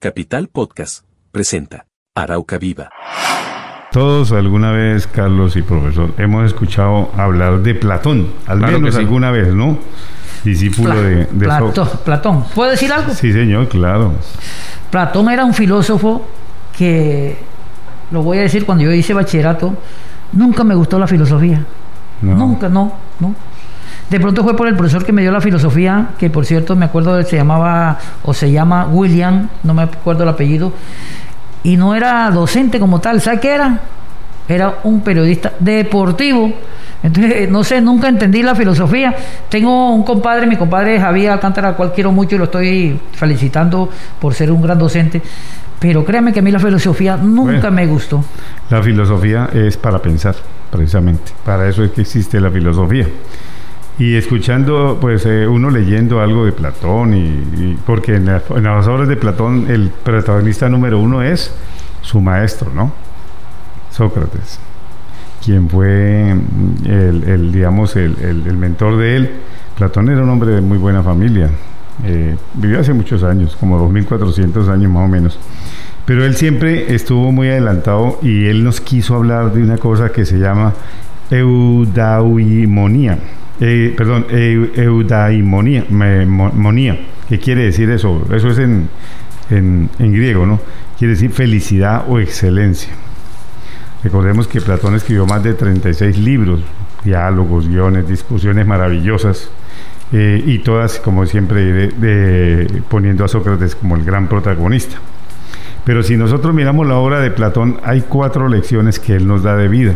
Capital Podcast presenta Arauca Viva. Todos alguna vez, Carlos y profesor, hemos escuchado hablar de Platón, al Claro menos sí. alguna vez, ¿no? Discípulo Pla- de, de So- Platón, Platón. ¿Puedo decir algo? Sí, señor, claro. Platón era un filósofo que, lo voy a decir, cuando yo hice bachillerato, nunca me gustó la filosofía. No. Nunca, no, no. De pronto fue por el profesor que me dio la filosofía, que por cierto me acuerdo se llamaba, o se llama William, no me acuerdo el apellido, y no era docente como tal, ¿sabe qué era? Era un periodista deportivo. Entonces, no sé, nunca entendí la filosofía. Tengo un compadre, mi compadre Javier Alcántara, al cual quiero mucho y lo estoy felicitando por ser un gran docente. Pero créame que a mí la filosofía nunca Bueno. me gustó. La filosofía es para pensar, precisamente. Para eso es que existe la filosofía. Y escuchando, pues eh, uno leyendo algo de Platón, y, porque en, la- en las obras de Platón el protagonista número uno es su maestro, ¿no? Sócrates, quien fue mm, el, digamos, el, el- el mentor de él. Platón era un hombre de muy buena familia, eh, vivió hace muchos años, como 2400 años más o menos. Pero él siempre estuvo muy adelantado y él nos quiso hablar de una cosa que se llama eudaimonía. Eh, perdón, eu- eudaimonía. monía. ¿Qué quiere decir eso? Eso es en, en, griego, ¿no? Quiere decir felicidad o excelencia. Recordemos que Platón escribió más de 36 libros, diálogos, guiones, discusiones maravillosas, eh, y todas, como siempre, de- poniendo a Sócrates como el gran protagonista. Pero si nosotros miramos la obra de Platón, hay cuatro lecciones que él nos da de vida,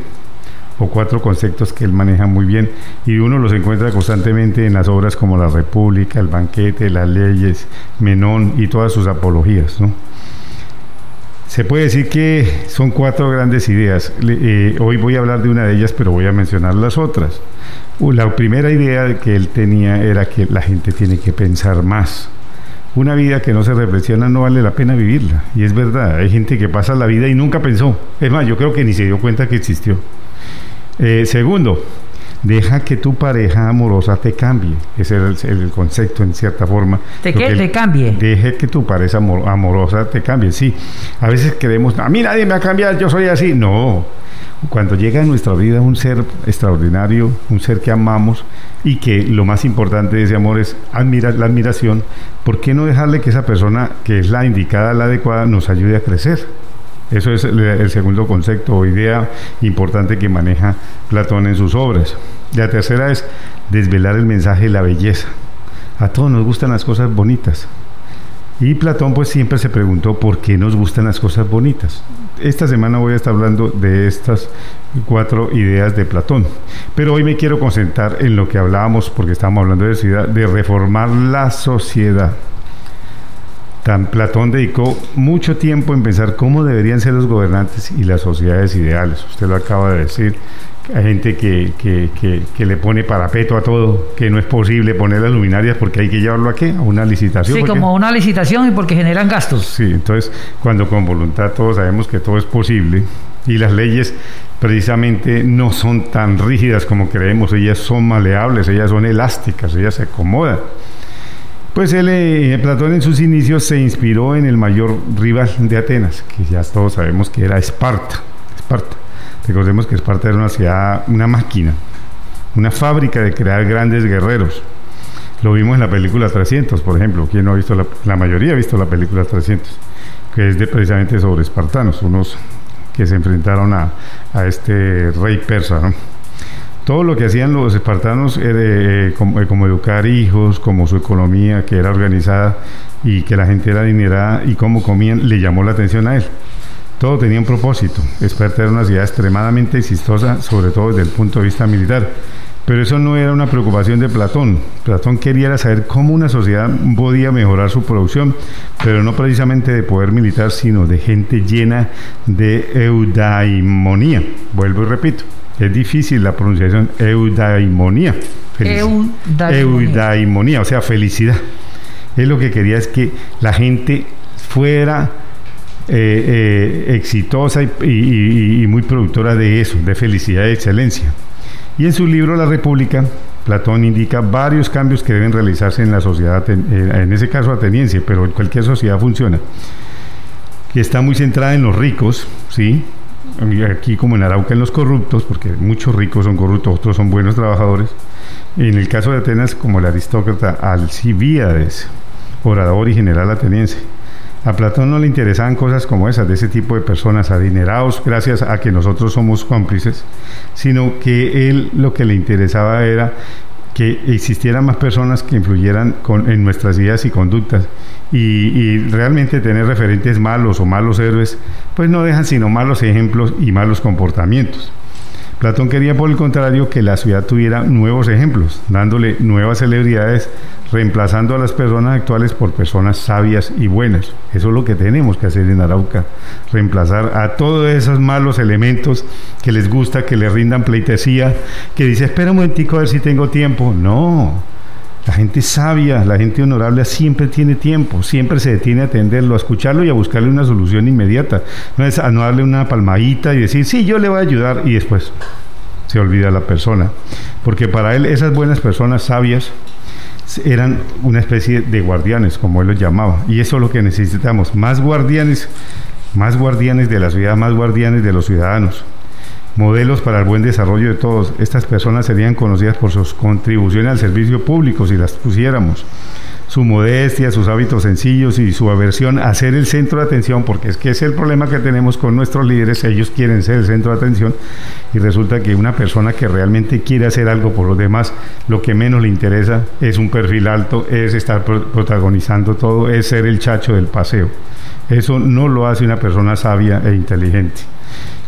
o cuatro conceptos que él maneja muy bien, y uno los encuentra constantemente en las obras como La República, El Banquete, Las Leyes, Menón y todas sus apologías. ¿no? Se puede decir que son cuatro grandes ideas. Eh, hoy voy a hablar de una de ellas, pero voy a mencionar las otras. Uh, La primera idea que él tenía era que la gente tiene que pensar más. Una vida que no se reflexiona no vale la pena vivirla. Y es verdad, hay gente que pasa la vida y nunca pensó. Es más, yo creo que ni se dio cuenta que existió. Eh, segundo, deja que tu pareja amorosa te cambie. Ese es el, el concepto en cierta forma. ¿Te que ¿Te cambie? Deje que tu pareja amor- amorosa te cambie. Sí, a veces creemos, a mí nadie me va a cambiar, yo soy así. No, cuando llega a nuestra vida un ser extraordinario, un ser que amamos y que lo más importante de ese amor es admira- la admiración, ¿por qué no dejarle que esa persona que es la indicada, la adecuada, nos ayude a crecer? Eso es el, segundo concepto o idea importante que maneja Platón en sus obras. La tercera es desvelar el mensaje de la belleza. A todos nos gustan las cosas bonitas. Y Platón pues siempre se preguntó por qué nos gustan las cosas bonitas. Esta semana voy a estar hablando de estas cuatro ideas de Platón. Pero hoy me quiero concentrar en lo que hablábamos, porque estábamos hablando de ciudad, de reformar la sociedad. Tan Platón dedicó mucho tiempo en pensar cómo deberían ser los gobernantes y las sociedades ideales. Usted lo acaba de decir. Hay gente que, que, que- que le pone parapeto a todo, que no es posible poner las luminarias porque hay que llevarlo a qué? A una licitación. Sí, como una licitación y porque generan gastos. Sí, entonces cuando con voluntad todos sabemos que todo es posible y las leyes precisamente no son tan rígidas como creemos, ellas son maleables, ellas son elásticas, ellas se acomodan. Pues él, eh, Platón en sus inicios se inspiró en el mayor rival de Atenas, que ya todos sabemos que era Esparta. Esparta. Recordemos que Esparta era una ciudad, una máquina, una fábrica de crear grandes guerreros. Lo vimos en la película 300, por ejemplo. ¿Quién no ha visto la, la mayoría ha visto la película 300? Que es de, precisamente sobre espartanos, unos que se enfrentaron a, a este rey persa, ¿no? Todo lo que hacían los espartanos era eh, como, eh, como educar hijos, como su economía que era organizada y que la gente era adinerada y cómo comían, le llamó la atención a él. Todo tenía un propósito. Esparta era una ciudad extremadamente exitosa, sobre todo desde el punto de vista militar. Pero eso no era una preocupación de Platón. Platón quería saber cómo una sociedad podía mejorar su producción, pero no precisamente de poder militar, sino de gente llena de eudaimonía. Vuelvo y repito, es difícil la pronunciación eudaimonía. Eudaimonía. Eudaimonía, o sea, felicidad. Él lo que quería es que la gente fuera eh, eh, exitosa y, y- y- y muy productora de eso, de felicidad y excelencia. Y en su libro La República, Platón indica varios cambios que deben realizarse en la sociedad, en ese caso ateniense, pero en cualquier sociedad funciona. que está muy centrada en los ricos, ¿sí? Aquí como en Arauca en los corruptos, porque muchos ricos son corruptos, otros son buenos trabajadores. En el caso de Atenas, como el aristócrata Alcibíades, orador y general ateniense. A Platón no le interesaban cosas como esas, de ese tipo de personas adinerados gracias a que nosotros somos cómplices, sino que él lo que le interesaba era que existieran más personas que influyeran en nuestras ideas y conductas y, realmente tener referentes malos o malos héroes, pues no dejan sino malos ejemplos y malos comportamientos. Platón quería, por el contrario, que la ciudad tuviera nuevos ejemplos, dándole nuevas celebridades, reemplazando a las personas actuales por personas sabias y buenas. Eso es lo que tenemos que hacer en Arauca, reemplazar a todos esos malos elementos que les gusta, que les rindan pleitesía, que dice, espera un momentico a ver si tengo tiempo. No, la gente sabia, la gente honorable siempre tiene tiempo, siempre se detiene a atenderlo, a escucharlo y a buscarle una solución inmediata. No es a no darle una palmadita y decir, sí, yo le voy a ayudar y después se olvida la persona. Porque para él esas buenas personas sabias eran una especie de guardianes, como él los llamaba. Y eso es lo que necesitamos, más guardianes, más guardianes de la ciudad, más guardianes de los ciudadanos modelos para el buen desarrollo de todos. Estas personas serían conocidas por sus contribuciones al servicio público si las pusiéramos. Su modestia, sus hábitos sencillos y su aversión a ser el centro de atención, porque es que es el problema que tenemos con nuestros líderes, ellos quieren ser el centro de atención y resulta que una persona que realmente quiere hacer algo por los demás, lo que menos le interesa es un perfil alto, es estar protagonizando todo, es ser el chacho del paseo. Eso no lo hace una persona sabia e inteligente.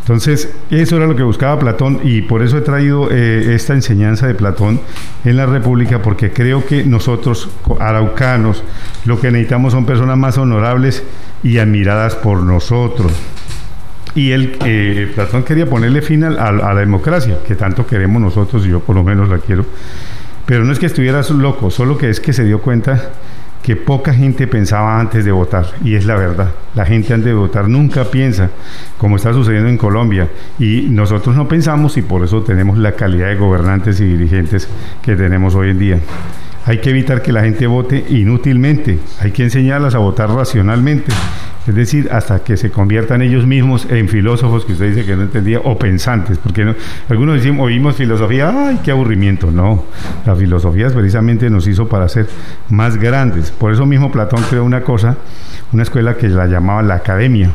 Entonces, eso era lo que buscaba Platón y por eso he traído eh, esta enseñanza de Platón en la República, porque creo que nosotros, araucanos, lo que necesitamos son personas más honorables y admiradas por nosotros. Y él, eh, Platón quería ponerle fin a, a, la democracia, que tanto queremos nosotros, y yo por lo menos la quiero. Pero no es que estuvieras loco, solo que es que se dio cuenta que poca gente pensaba antes de votar, y es la verdad. La gente antes de votar nunca piensa, como está sucediendo en Colombia, y nosotros no pensamos y por eso tenemos la calidad de gobernantes y dirigentes que tenemos hoy en día. Hay que evitar que la gente vote inútilmente, hay que enseñarlas a votar racionalmente es decir, hasta que se conviertan ellos mismos en filósofos que usted dice que no entendía, o pensantes, porque algunos decimos, oímos filosofía, ay, qué aburrimiento. No, la filosofía precisamente nos hizo para ser más grandes. Por eso mismo Platón creó una cosa, una escuela que la llamaba la academia,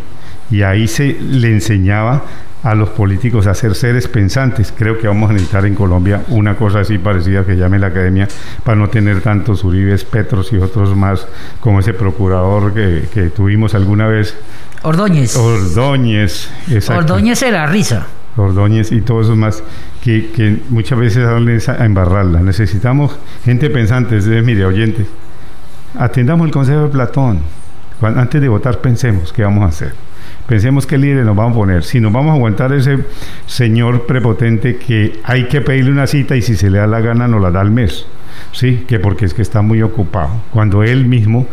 y ahí se le enseñaba a los políticos a ser seres pensantes. Creo que vamos a necesitar en Colombia una cosa así parecida que llame la academia para no tener tantos Uribes, Petros y otros más como ese procurador que, tuvimos alguna vez. Ordóñez. Ordóñez, exacto. Ordóñez era risa. Ordóñez y todos esos más que, que muchas veces salen a embarrarla. Necesitamos gente pensante. Entonces, mire, oyente, atendamos el consejo de Platón. antes de votar pensemos qué vamos a hacer. Pensemos qué líder nos vamos a poner. Si nos vamos a aguantar ese señor prepotente que hay que pedirle una cita y si se le da la gana nos la da al mes. Sí, que porque es que está muy ocupado. Cuando él mismo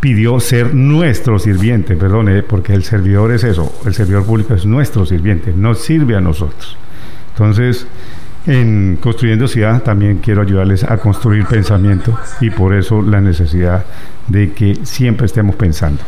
pidió ser nuestro sirviente, perdone, porque el servidor es eso, el servidor público es nuestro sirviente, nos sirve a nosotros. Entonces, en Construyendo Ciudad también quiero ayudarles a construir pensamiento y por eso la necesidad de que siempre estemos pensando.